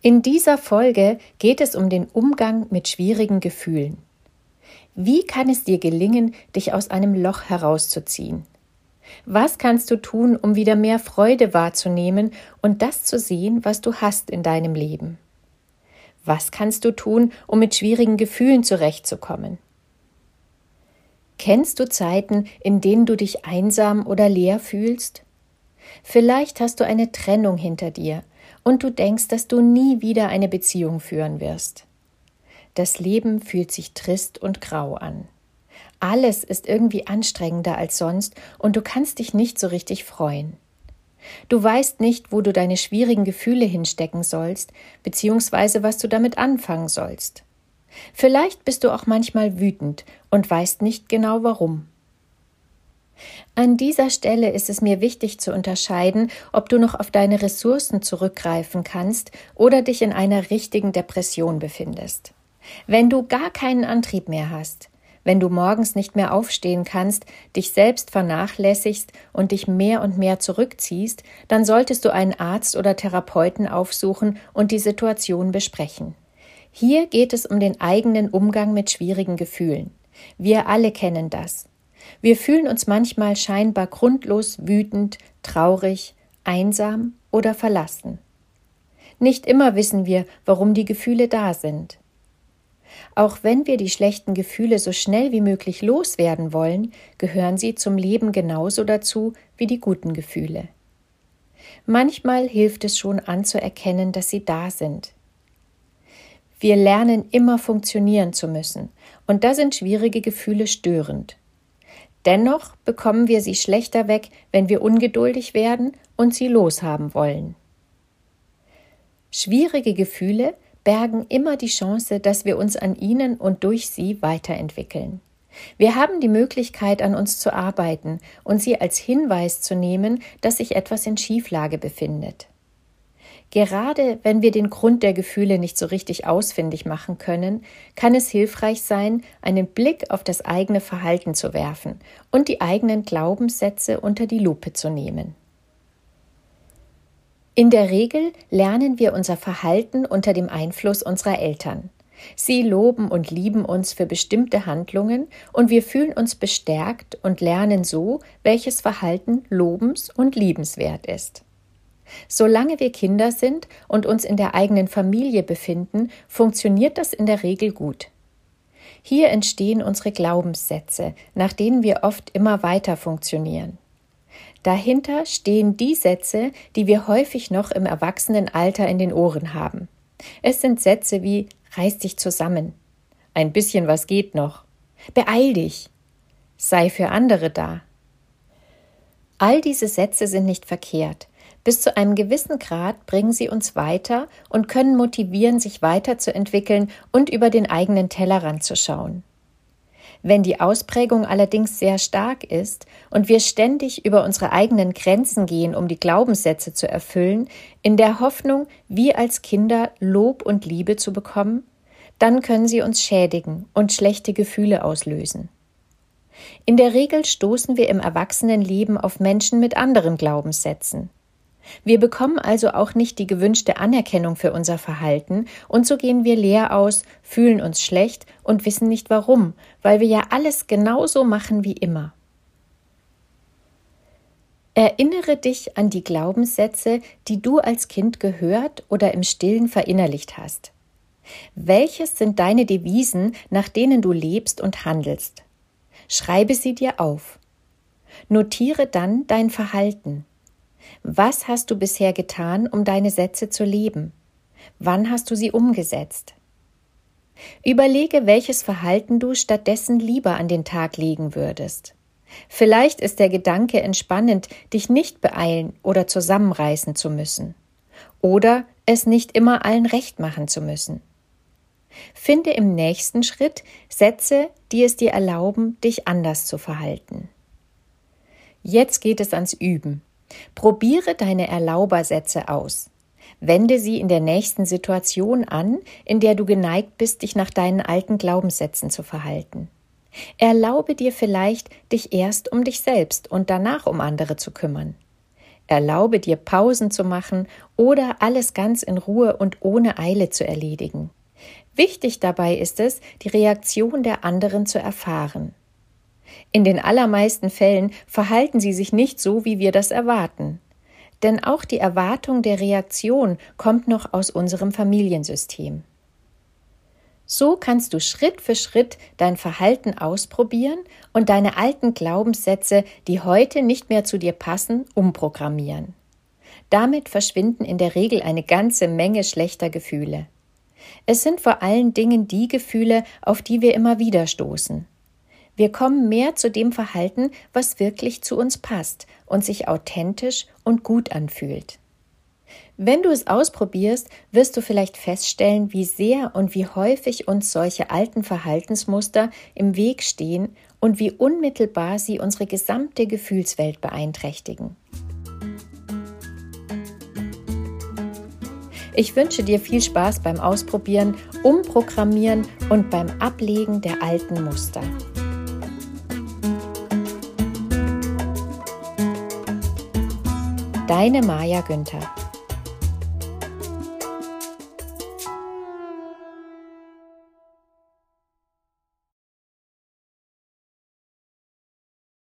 In dieser Folge geht es um den Umgang mit schwierigen Gefühlen. Wie kann es dir gelingen, dich aus einem Loch herauszuziehen? Was kannst du tun, um wieder mehr Freude wahrzunehmen und das zu sehen, was du hast in deinem Leben? Was kannst du tun, um mit schwierigen Gefühlen zurechtzukommen? Kennst du Zeiten, in denen du dich einsam oder leer fühlst? Vielleicht hast du eine Trennung hinter dir und du denkst, dass du nie wieder eine Beziehung führen wirst. Das Leben fühlt sich trist und grau an. Alles ist irgendwie anstrengender als sonst und du kannst dich nicht so richtig freuen. Du weißt nicht, wo du deine schwierigen Gefühle hinstecken sollst, beziehungsweise was du damit anfangen sollst. Vielleicht bist du auch manchmal wütend und weißt nicht genau warum. An dieser Stelle ist es mir wichtig zu unterscheiden, ob du noch auf deine Ressourcen zurückgreifen kannst oder dich in einer richtigen Depression befindest. Wenn du gar keinen Antrieb mehr hast, wenn du morgens nicht mehr aufstehen kannst, dich selbst vernachlässigst und dich mehr und mehr zurückziehst, dann solltest du einen Arzt oder Therapeuten aufsuchen und die Situation besprechen. Hier geht es um den eigenen Umgang mit schwierigen Gefühlen. Wir alle kennen das. Wir fühlen uns manchmal scheinbar grundlos wütend, traurig, einsam oder verlassen. Nicht immer wissen wir, warum die Gefühle da sind. Auch wenn wir die schlechten Gefühle so schnell wie möglich loswerden wollen, gehören sie zum Leben genauso dazu wie die guten Gefühle. Manchmal hilft es schon anzuerkennen, dass sie da sind. Wir lernen immer funktionieren zu müssen, und da sind schwierige Gefühle störend. Dennoch bekommen wir sie schlechter weg, wenn wir ungeduldig werden und sie loshaben wollen. Schwierige Gefühle bergen immer die Chance, dass wir uns an ihnen und durch sie weiterentwickeln. Wir haben die Möglichkeit, an uns zu arbeiten und sie als Hinweis zu nehmen, dass sich etwas in Schieflage befindet. Gerade wenn wir den Grund der Gefühle nicht so richtig ausfindig machen können, kann es hilfreich sein, einen Blick auf das eigene Verhalten zu werfen und die eigenen Glaubenssätze unter die Lupe zu nehmen. In der Regel lernen wir unser Verhalten unter dem Einfluss unserer Eltern. Sie loben und lieben uns für bestimmte Handlungen und wir fühlen uns bestärkt und lernen so, welches Verhalten lobens- und liebenswert ist. Solange wir Kinder sind und uns in der eigenen Familie befinden, funktioniert das in der Regel gut. Hier entstehen unsere Glaubenssätze, nach denen wir oft immer weiter funktionieren. Dahinter stehen die Sätze, die wir häufig noch im Erwachsenenalter in den Ohren haben. Es sind Sätze wie Reiß dich zusammen, ein bisschen was geht noch, beeil dich, sei für andere da. All diese Sätze sind nicht verkehrt, bis zu einem gewissen Grad bringen sie uns weiter und können motivieren, sich weiterzuentwickeln und über den eigenen Tellerrand zu schauen. Wenn die Ausprägung allerdings sehr stark ist und wir ständig über unsere eigenen Grenzen gehen, um die Glaubenssätze zu erfüllen, in der Hoffnung, wie als Kinder Lob und Liebe zu bekommen, dann können sie uns schädigen und schlechte Gefühle auslösen. In der Regel stoßen wir im Erwachsenenleben auf Menschen mit anderen Glaubenssätzen. Wir bekommen also auch nicht die gewünschte Anerkennung für unser Verhalten und so gehen wir leer aus, fühlen uns schlecht und wissen nicht warum, weil wir ja alles genauso machen wie immer. Erinnere dich an die Glaubenssätze, die du als Kind gehört oder im stillen verinnerlicht hast. Welches sind deine Devisen, nach denen du lebst und handelst? Schreibe sie dir auf. Notiere dann dein Verhalten. Was hast du bisher getan, um deine Sätze zu leben? Wann hast du sie umgesetzt? Überlege, welches Verhalten du stattdessen lieber an den Tag legen würdest. Vielleicht ist der Gedanke entspannend, dich nicht beeilen oder zusammenreißen zu müssen. Oder es nicht immer allen recht machen zu müssen. Finde im nächsten Schritt Sätze, die es dir erlauben, dich anders zu verhalten. Jetzt geht es ans Üben. Probiere deine Erlaubersätze aus. Wende sie in der nächsten Situation an, in der du geneigt bist, dich nach deinen alten Glaubenssätzen zu verhalten. Erlaube dir vielleicht, dich erst um dich selbst und danach um andere zu kümmern. Erlaube dir Pausen zu machen oder alles ganz in Ruhe und ohne Eile zu erledigen. Wichtig dabei ist es, die Reaktion der anderen zu erfahren. In den allermeisten Fällen verhalten sie sich nicht so, wie wir das erwarten. Denn auch die Erwartung der Reaktion kommt noch aus unserem Familiensystem. So kannst du Schritt für Schritt dein Verhalten ausprobieren und deine alten Glaubenssätze, die heute nicht mehr zu dir passen, umprogrammieren. Damit verschwinden in der Regel eine ganze Menge schlechter Gefühle. Es sind vor allen Dingen die Gefühle, auf die wir immer wieder stoßen. Wir kommen mehr zu dem Verhalten, was wirklich zu uns passt und sich authentisch und gut anfühlt. Wenn du es ausprobierst, wirst du vielleicht feststellen, wie sehr und wie häufig uns solche alten Verhaltensmuster im Weg stehen und wie unmittelbar sie unsere gesamte Gefühlswelt beeinträchtigen. Ich wünsche dir viel Spaß beim Ausprobieren, Umprogrammieren und beim Ablegen der alten Muster. Deine Maja Günther